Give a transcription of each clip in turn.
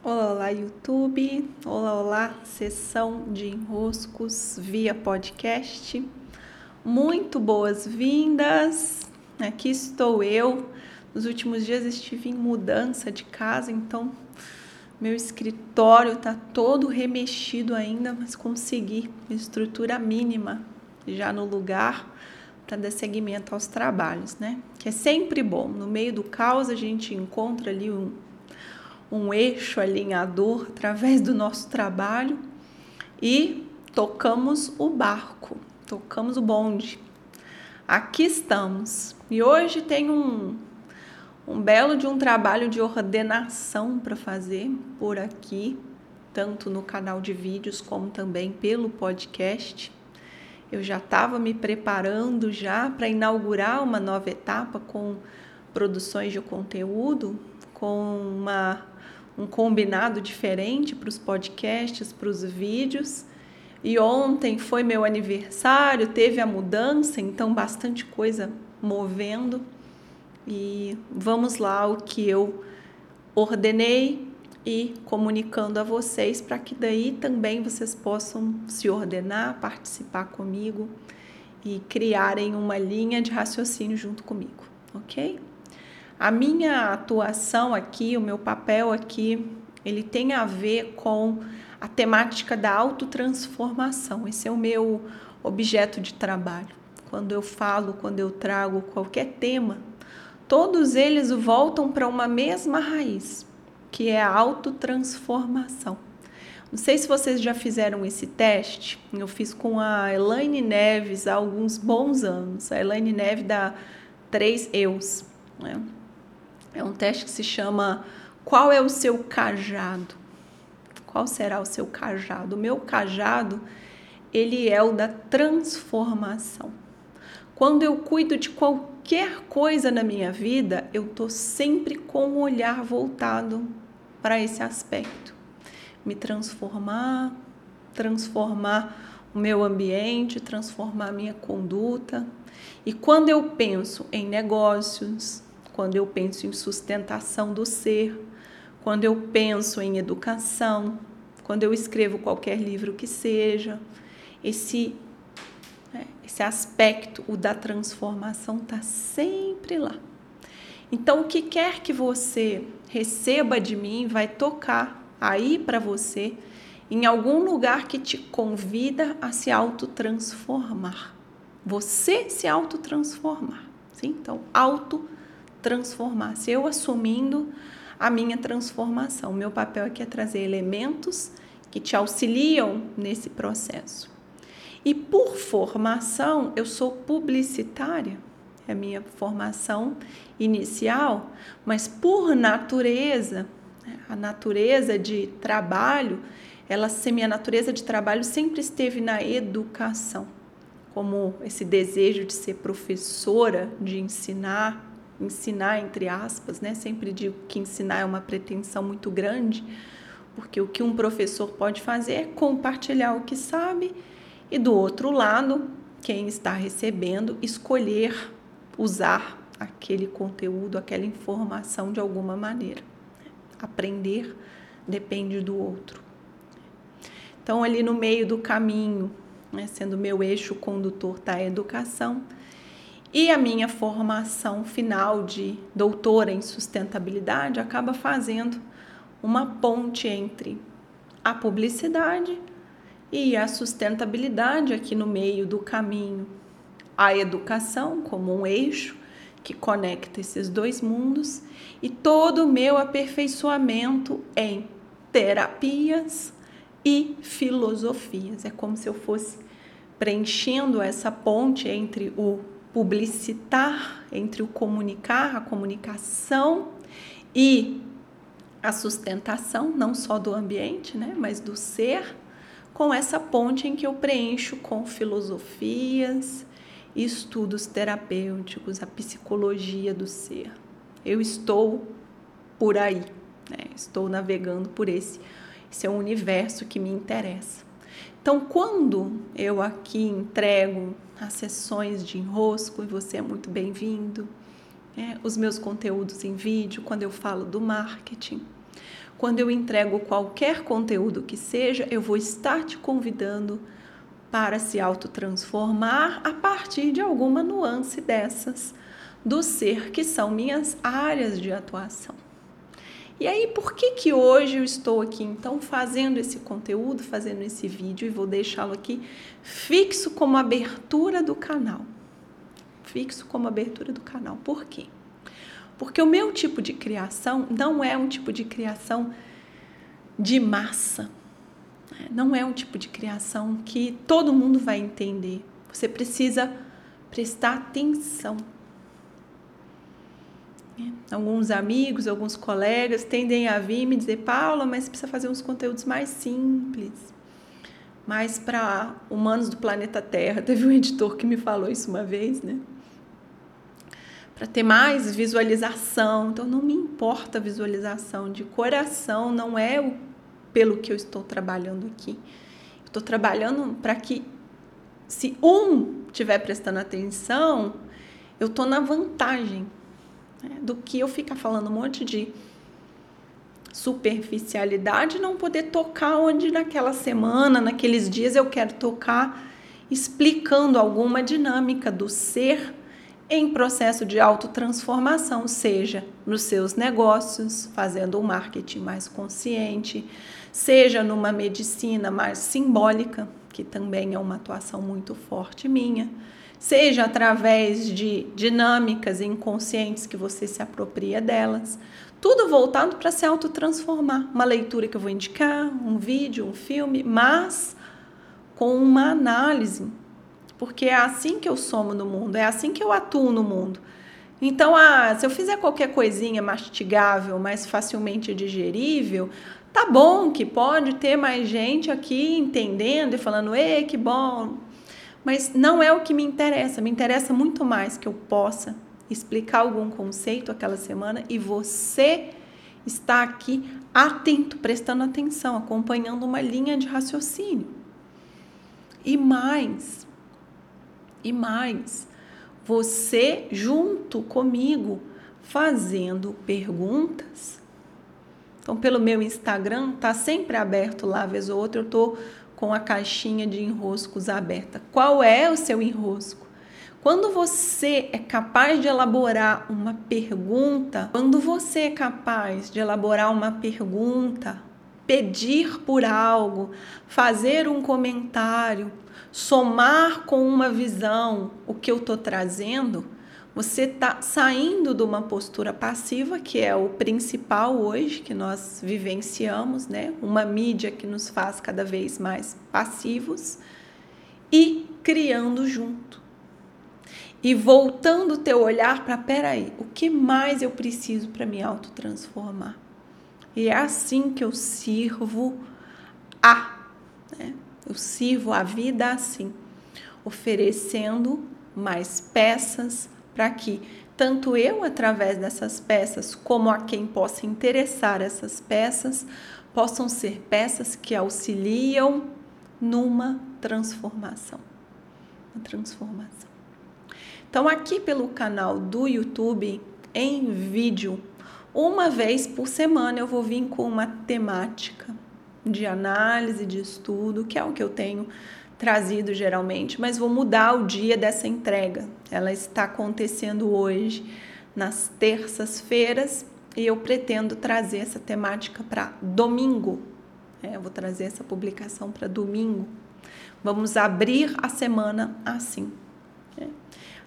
Olá, olá, YouTube. Olá, olá, sessão de enroscos via podcast. Muito boas-vindas. Aqui estou eu. Nos últimos dias estive em mudança de casa, então meu escritório está todo remexido ainda, mas consegui estrutura mínima já no lugar para dar seguimento aos trabalhos, né? Que é sempre bom. No meio do caos a gente encontra ali um, um eixo alinhador através do nosso trabalho e tocamos o barco, tocamos o bonde. Aqui estamos. E hoje tem um, um belo de um trabalho de ordenação para fazer por aqui, tanto no canal de vídeos como também pelo podcast. Eu já estava me preparando já para inaugurar uma nova etapa com produções de conteúdo, com uma, um combinado diferente para os podcasts, para os vídeos. E ontem foi meu aniversário, teve a mudança, então bastante coisa movendo. E vamos lá o que eu ordenei e comunicando a vocês para que daí também vocês possam se ordenar, participar comigo e criarem uma linha de raciocínio junto comigo, ok? A minha atuação aqui, o meu papel aqui, ele tem a ver com a temática da autotransformação. Esse é o meu objeto de trabalho. Quando eu falo, quando eu trago qualquer tema, todos eles voltam para uma mesma raiz, que é a autotransformação. Não sei se vocês já fizeram esse teste, eu fiz com a Elaine Neves há alguns bons anos. A Elaine Neves da Três Eus. Né? É um teste que se chama Qual é o seu cajado? Qual será o seu cajado? O meu cajado, ele é o da transformação. Quando eu cuido de qualquer coisa na minha vida, eu tô sempre com o olhar voltado para esse aspecto. Me transformar, transformar o meu ambiente, transformar a minha conduta. E quando eu penso em negócios, quando eu penso em sustentação do ser, quando eu penso em educação, quando eu escrevo qualquer livro que seja, esse né, esse aspecto, o da transformação, está sempre lá. Então, o que quer que você receba de mim vai tocar aí para você em algum lugar que te convida a se autotransformar. Você se autotransformar. Sim? Então, autotransformar. Se eu assumindo a minha transformação. Meu papel aqui é trazer elementos que te auxiliam nesse processo. E por formação, eu sou publicitária é a minha formação inicial, mas por natureza, a natureza de trabalho, ela, minha natureza de trabalho sempre esteve na educação, como esse desejo de ser professora, de ensinar, ensinar entre aspas, né? Sempre digo que ensinar é uma pretensão muito grande, porque o que um professor pode fazer é compartilhar o que sabe e do outro lado, quem está recebendo escolher usar aquele conteúdo, aquela informação de alguma maneira. Aprender depende do outro. Então, ali no meio do caminho, né, sendo meu eixo condutor da educação, e a minha formação final de doutora em sustentabilidade acaba fazendo uma ponte entre a publicidade e a sustentabilidade aqui no meio do caminho a educação como um eixo que conecta esses dois mundos e todo o meu aperfeiçoamento em terapias e filosofias. É como se eu fosse preenchendo essa ponte entre o publicitar, entre o comunicar, a comunicação e a sustentação, não só do ambiente, né, mas do ser, com essa ponte em que eu preencho com filosofias, estudos terapêuticos, a psicologia do ser. Eu estou por aí, né? estou navegando por esse, esse é um universo que me interessa. Então, quando eu aqui entrego as sessões de enrosco, e você é muito bem-vindo, né? os meus conteúdos em vídeo, quando eu falo do marketing, quando eu entrego qualquer conteúdo que seja, eu vou estar te convidando para se autotransformar a partir de alguma nuance dessas do ser que são minhas áreas de atuação. E aí, por que que hoje eu estou aqui então fazendo esse conteúdo, fazendo esse vídeo e vou deixá-lo aqui fixo como abertura do canal? Fixo como abertura do canal. Por quê? Porque o meu tipo de criação não é um tipo de criação de massa. Não é um tipo de criação que todo mundo vai entender. Você precisa prestar atenção Alguns amigos, alguns colegas tendem a vir me dizer, Paula, mas precisa fazer uns conteúdos mais simples, mais para humanos do planeta Terra. Teve um editor que me falou isso uma vez, né? Para ter mais visualização. Então, não me importa a visualização de coração, não é o pelo que eu estou trabalhando aqui. Estou trabalhando para que, se um estiver prestando atenção, eu estou na vantagem né? do que eu ficar falando um monte de superficialidade não poder tocar onde naquela semana, naqueles dias eu quero tocar, explicando alguma dinâmica do ser em processo de autotransformação, seja nos seus negócios, fazendo um marketing mais consciente, seja numa medicina mais simbólica, que também é uma atuação muito forte minha seja através de dinâmicas inconscientes que você se apropria delas, tudo voltado para se autotransformar. Uma leitura que eu vou indicar, um vídeo, um filme, mas com uma análise, porque é assim que eu somo no mundo, é assim que eu atuo no mundo. Então, ah, se eu fizer qualquer coisinha mastigável, mais facilmente digerível, tá bom que pode ter mais gente aqui entendendo e falando, ei, que bom, mas não é o que me interessa. Me interessa muito mais que eu possa explicar algum conceito aquela semana e você está aqui atento, prestando atenção, acompanhando uma linha de raciocínio. E mais, e mais, você junto comigo fazendo perguntas. Então, pelo meu Instagram, tá sempre aberto lá, vez ou outra eu tô com a caixinha de enroscos aberta. Qual é o seu enrosco? Quando você é capaz de elaborar uma pergunta, quando você é capaz de elaborar uma pergunta, pedir por algo, fazer um comentário, somar com uma visão o que eu estou trazendo, você está saindo de uma postura passiva, que é o principal hoje que nós vivenciamos, né? Uma mídia que nos faz cada vez mais passivos e criando junto. E voltando o teu olhar para, peraí, o que mais eu preciso para me autotransformar? E é assim que eu sirvo a, né? Eu sirvo a vida assim, oferecendo mais peças, para que tanto eu, através dessas peças, como a quem possa interessar essas peças, possam ser peças que auxiliam numa transformação. Uma transformação. Então, aqui pelo canal do YouTube, em vídeo, uma vez por semana eu vou vir com uma temática de análise, de estudo, que é o que eu tenho trazido geralmente, mas vou mudar o dia dessa entrega. Ela está acontecendo hoje, nas terças-feiras, e eu pretendo trazer essa temática para domingo. É, eu vou trazer essa publicação para domingo. Vamos abrir a semana assim. É.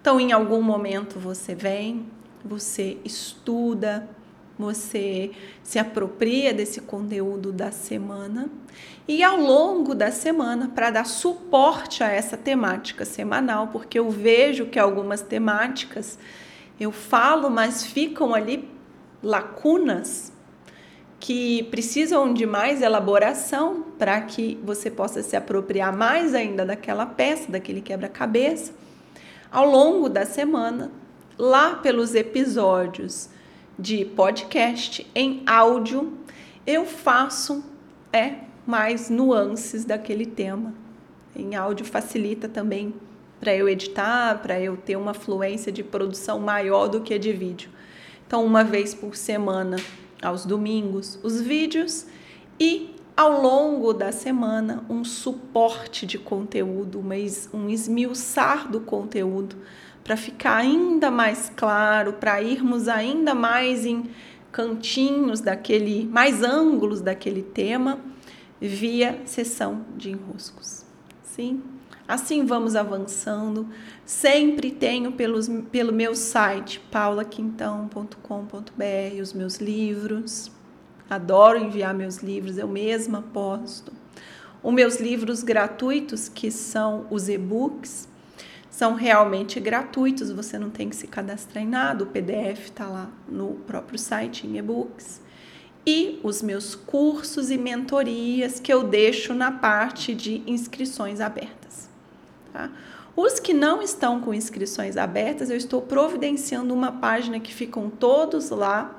Então, em algum momento você vem, você estuda, você se apropria desse conteúdo da semana e ao longo da semana, para dar suporte a essa temática semanal, porque eu vejo que algumas temáticas eu falo, mas ficam ali lacunas que precisam de mais elaboração para que você possa se apropriar mais ainda daquela peça, daquele quebra-cabeça. Ao longo da semana, lá pelos episódios de podcast em áudio, eu faço é mais nuances daquele tema. Em áudio facilita também para eu editar, para eu ter uma fluência de produção maior do que a de vídeo. Então, uma vez por semana aos domingos, os vídeos e ao longo da semana um suporte de conteúdo, um esmiuçar do conteúdo para ficar ainda mais claro, para irmos ainda mais em cantinhos daquele, mais ângulos daquele tema via sessão de enroscos. Sim? Assim vamos avançando. Sempre tenho pelos, pelo meu site paulaquintão.com.br os meus livros. Adoro enviar meus livros, eu mesma posto. Os meus livros gratuitos, que são os e-books, são realmente gratuitos, você não tem que se cadastrar em nada, o PDF está lá no próprio site em e-books. E os meus cursos e mentorias que eu deixo na parte de inscrições abertas. Tá? Os que não estão com inscrições abertas, eu estou providenciando uma página que ficam todos lá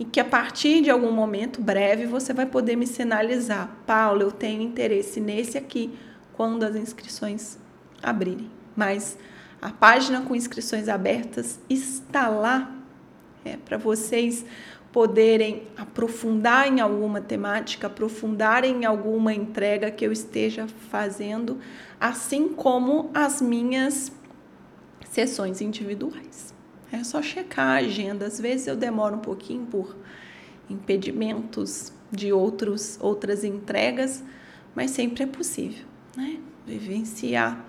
e que a partir de algum momento breve você vai poder me sinalizar, Paulo, eu tenho interesse nesse aqui quando as inscrições abrirem mas a página com inscrições abertas está lá é, para vocês poderem aprofundar em alguma temática, aprofundar em alguma entrega que eu esteja fazendo, assim como as minhas sessões individuais. É só checar a agenda. Às vezes eu demoro um pouquinho por impedimentos de outros, outras entregas, mas sempre é possível, né? Vivenciar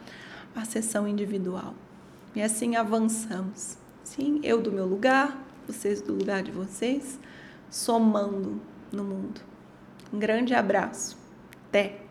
a sessão individual. E assim avançamos. Sim, eu do meu lugar, vocês do lugar de vocês, somando no mundo. Um grande abraço. Até!